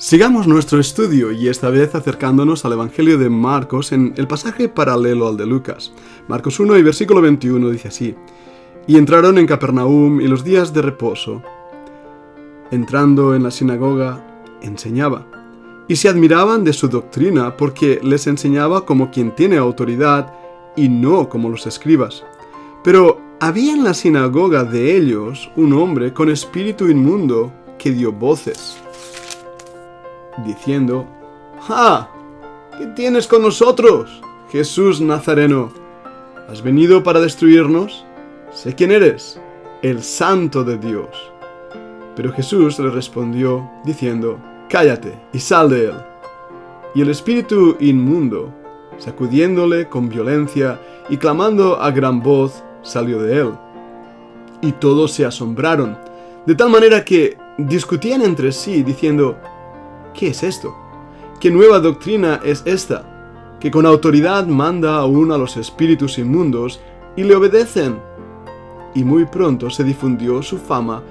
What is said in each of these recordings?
Sigamos nuestro estudio y esta vez acercándonos al Evangelio de Marcos en el pasaje paralelo al de Lucas. Marcos 1 y versículo 21 dice así, Y entraron en Capernaum y los días de reposo, entrando en la sinagoga, enseñaba. Y se admiraban de su doctrina porque les enseñaba como quien tiene autoridad y no como los escribas. Pero había en la sinagoga de ellos un hombre con espíritu inmundo que dio voces diciendo, ¡Ah! ¿Qué tienes con nosotros, Jesús Nazareno? ¿Has venido para destruirnos? Sé quién eres, el santo de Dios. Pero Jesús le respondió, diciendo, Cállate y sal de él. Y el espíritu inmundo, sacudiéndole con violencia y clamando a gran voz, salió de él. Y todos se asombraron, de tal manera que discutían entre sí, diciendo, ¿Qué es esto? ¿Qué nueva doctrina es esta? Que con autoridad manda aún a los espíritus inmundos y le obedecen. Y muy pronto se difundió su fama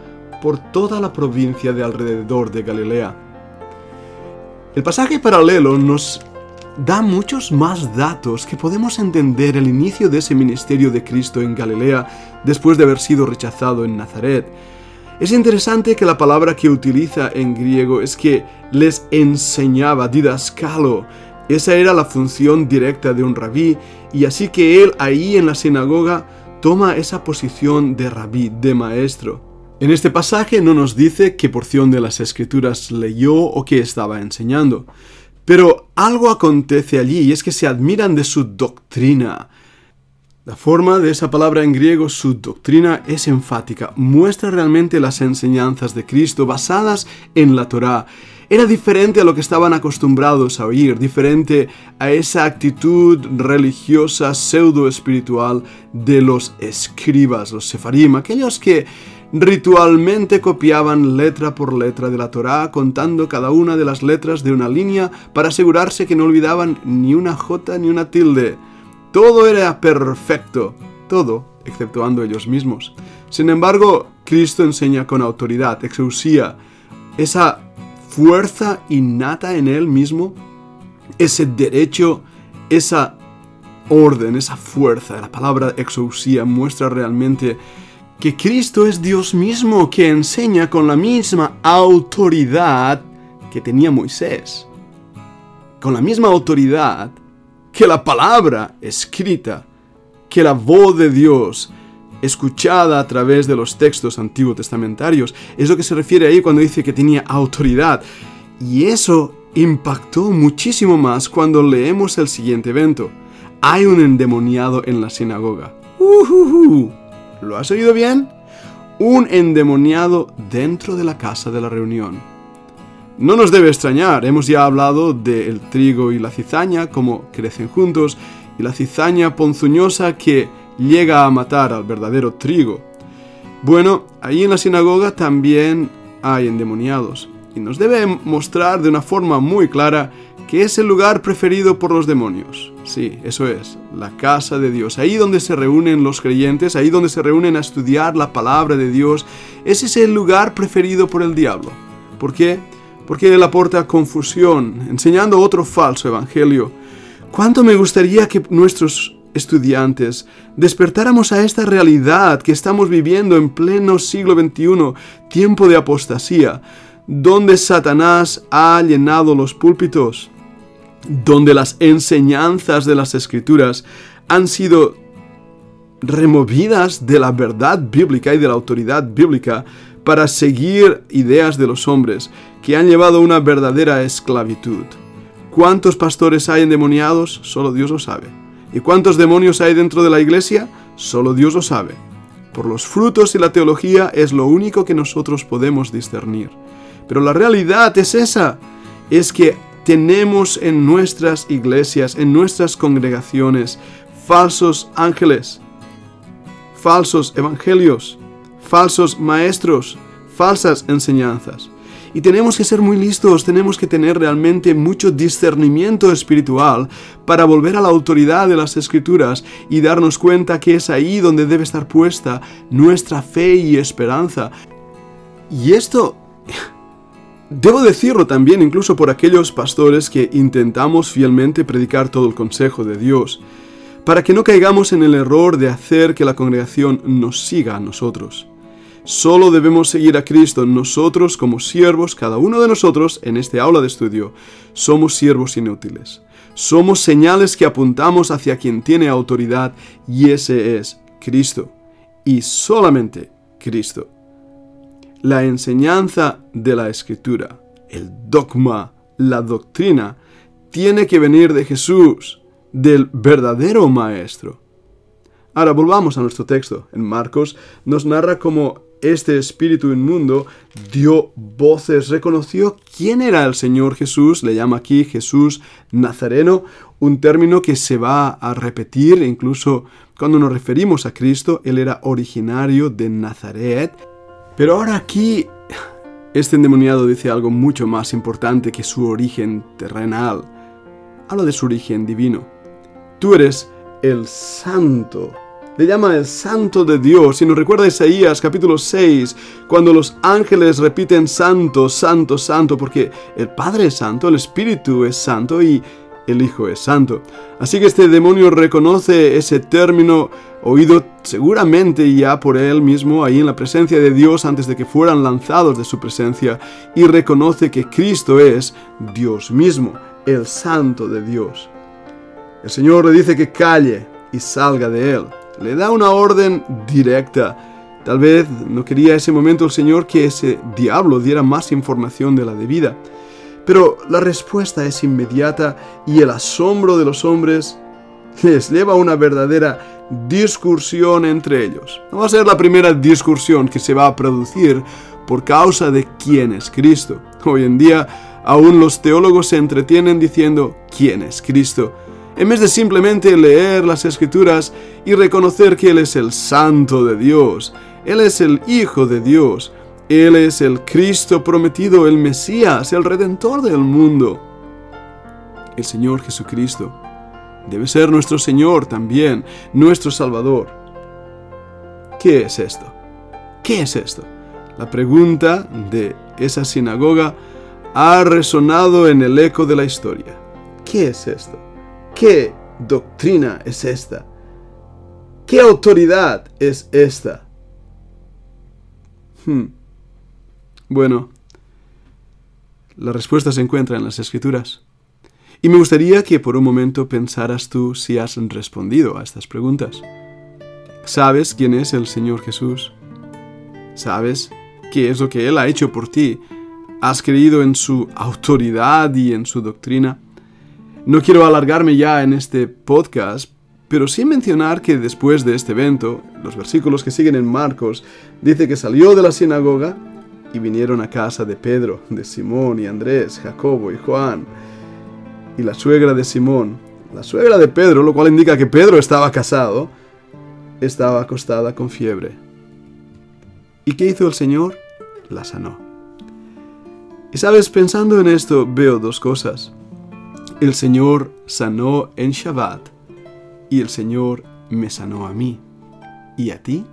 por toda la provincia de alrededor de Galilea. El pasaje paralelo nos da muchos más datos que podemos entender el inicio de ese ministerio de Cristo en Galilea después de haber sido rechazado en Nazaret es interesante que la palabra que utiliza en griego es que les enseñaba, didascalo. Esa era la función directa de un rabí y así que él ahí en la sinagoga toma esa posición de rabí, de maestro. En este pasaje no nos dice qué porción de las escrituras leyó o qué estaba enseñando, pero algo acontece allí y es que se admiran de su doctrina. La forma de esa palabra en griego, su doctrina, es enfática, muestra realmente las enseñanzas de Cristo basadas en la Torá. Era diferente a lo que estaban acostumbrados a oír, diferente a esa actitud religiosa pseudo espiritual de los escribas, los sefarim, aquellos que ritualmente copiaban letra por letra de la Torá, contando cada una de las letras de una línea para asegurarse que no olvidaban ni una jota ni una tilde. Todo era perfecto, todo, exceptuando ellos mismos. Sin embargo, Cristo enseña con autoridad, exusía, esa fuerza innata en él mismo, ese derecho, esa orden, esa fuerza. La palabra exusía muestra realmente que Cristo es Dios mismo que enseña con la misma autoridad que tenía Moisés. Con la misma autoridad que la palabra escrita, que la voz de Dios escuchada a través de los textos antiguos testamentarios. Es lo que se refiere ahí cuando dice que tenía autoridad. Y eso impactó muchísimo más cuando leemos el siguiente evento. Hay un endemoniado en la sinagoga. Uh ¿Lo has oído bien? Un endemoniado dentro de la casa de la reunión. No nos debe extrañar, hemos ya hablado del trigo y la cizaña, como crecen juntos, y la cizaña ponzoñosa que llega a matar al verdadero trigo. Bueno, ahí en la sinagoga también hay endemoniados, y nos debe mostrar de una forma muy clara que es el lugar preferido por los demonios. Sí, eso es, la casa de Dios, ahí donde se reúnen los creyentes, ahí donde se reúnen a estudiar la palabra de Dios, ese es el lugar preferido por el diablo. ¿Por qué? Porque él aporta confusión, enseñando otro falso evangelio. ¿Cuánto me gustaría que nuestros estudiantes despertáramos a esta realidad que estamos viviendo en pleno siglo XXI, tiempo de apostasía, donde Satanás ha llenado los púlpitos, donde las enseñanzas de las escrituras han sido removidas de la verdad bíblica y de la autoridad bíblica para seguir ideas de los hombres que han llevado una verdadera esclavitud. ¿Cuántos pastores hay endemoniados? Solo Dios lo sabe. ¿Y cuántos demonios hay dentro de la iglesia? Solo Dios lo sabe. Por los frutos y la teología es lo único que nosotros podemos discernir. Pero la realidad es esa, es que tenemos en nuestras iglesias, en nuestras congregaciones, falsos ángeles, falsos evangelios, falsos maestros, falsas enseñanzas. Y tenemos que ser muy listos, tenemos que tener realmente mucho discernimiento espiritual para volver a la autoridad de las escrituras y darnos cuenta que es ahí donde debe estar puesta nuestra fe y esperanza. Y esto Debo decirlo también incluso por aquellos pastores que intentamos fielmente predicar todo el consejo de Dios, para que no caigamos en el error de hacer que la congregación nos siga a nosotros. Solo debemos seguir a Cristo nosotros como siervos, cada uno de nosotros en este aula de estudio, somos siervos inútiles. Somos señales que apuntamos hacia quien tiene autoridad y ese es Cristo. Y solamente Cristo. La enseñanza de la Escritura, el dogma, la doctrina, tiene que venir de Jesús, del verdadero Maestro. Ahora volvamos a nuestro texto. En Marcos nos narra cómo este espíritu inmundo dio voces, reconoció quién era el Señor Jesús, le llama aquí Jesús Nazareno, un término que se va a repetir incluso cuando nos referimos a Cristo, Él era originario de Nazaret, pero ahora aquí este endemoniado dice algo mucho más importante que su origen terrenal, habla de su origen divino. Tú eres el santo le llama el santo de Dios. Y nos recuerda Isaías capítulo 6, cuando los ángeles repiten santo, santo, santo, porque el Padre es santo, el Espíritu es santo y el Hijo es santo. Así que este demonio reconoce ese término oído seguramente ya por él mismo ahí en la presencia de Dios antes de que fueran lanzados de su presencia y reconoce que Cristo es Dios mismo, el santo de Dios. El Señor le dice que calle y salga de él le da una orden directa. Tal vez no quería ese momento el Señor que ese diablo diera más información de la debida. Pero la respuesta es inmediata y el asombro de los hombres les lleva a una verdadera discursión entre ellos. No va a ser la primera discusión que se va a producir por causa de quién es Cristo. Hoy en día aún los teólogos se entretienen diciendo quién es Cristo en vez de simplemente leer las escrituras y reconocer que Él es el Santo de Dios, Él es el Hijo de Dios, Él es el Cristo prometido, el Mesías, el Redentor del mundo. El Señor Jesucristo debe ser nuestro Señor también, nuestro Salvador. ¿Qué es esto? ¿Qué es esto? La pregunta de esa sinagoga ha resonado en el eco de la historia. ¿Qué es esto? ¿Qué doctrina es esta? ¿Qué autoridad es esta? Hmm. Bueno, la respuesta se encuentra en las escrituras. Y me gustaría que por un momento pensaras tú si has respondido a estas preguntas. ¿Sabes quién es el Señor Jesús? ¿Sabes qué es lo que Él ha hecho por ti? ¿Has creído en su autoridad y en su doctrina? No quiero alargarme ya en este podcast, pero sí mencionar que después de este evento, los versículos que siguen en Marcos, dice que salió de la sinagoga y vinieron a casa de Pedro, de Simón y Andrés, Jacobo y Juan. Y la suegra de Simón, la suegra de Pedro, lo cual indica que Pedro estaba casado, estaba acostada con fiebre. ¿Y qué hizo el Señor? La sanó. Y sabes, pensando en esto, veo dos cosas. El Señor sanó en Shabbat y el Señor me sanó a mí. ¿Y a ti?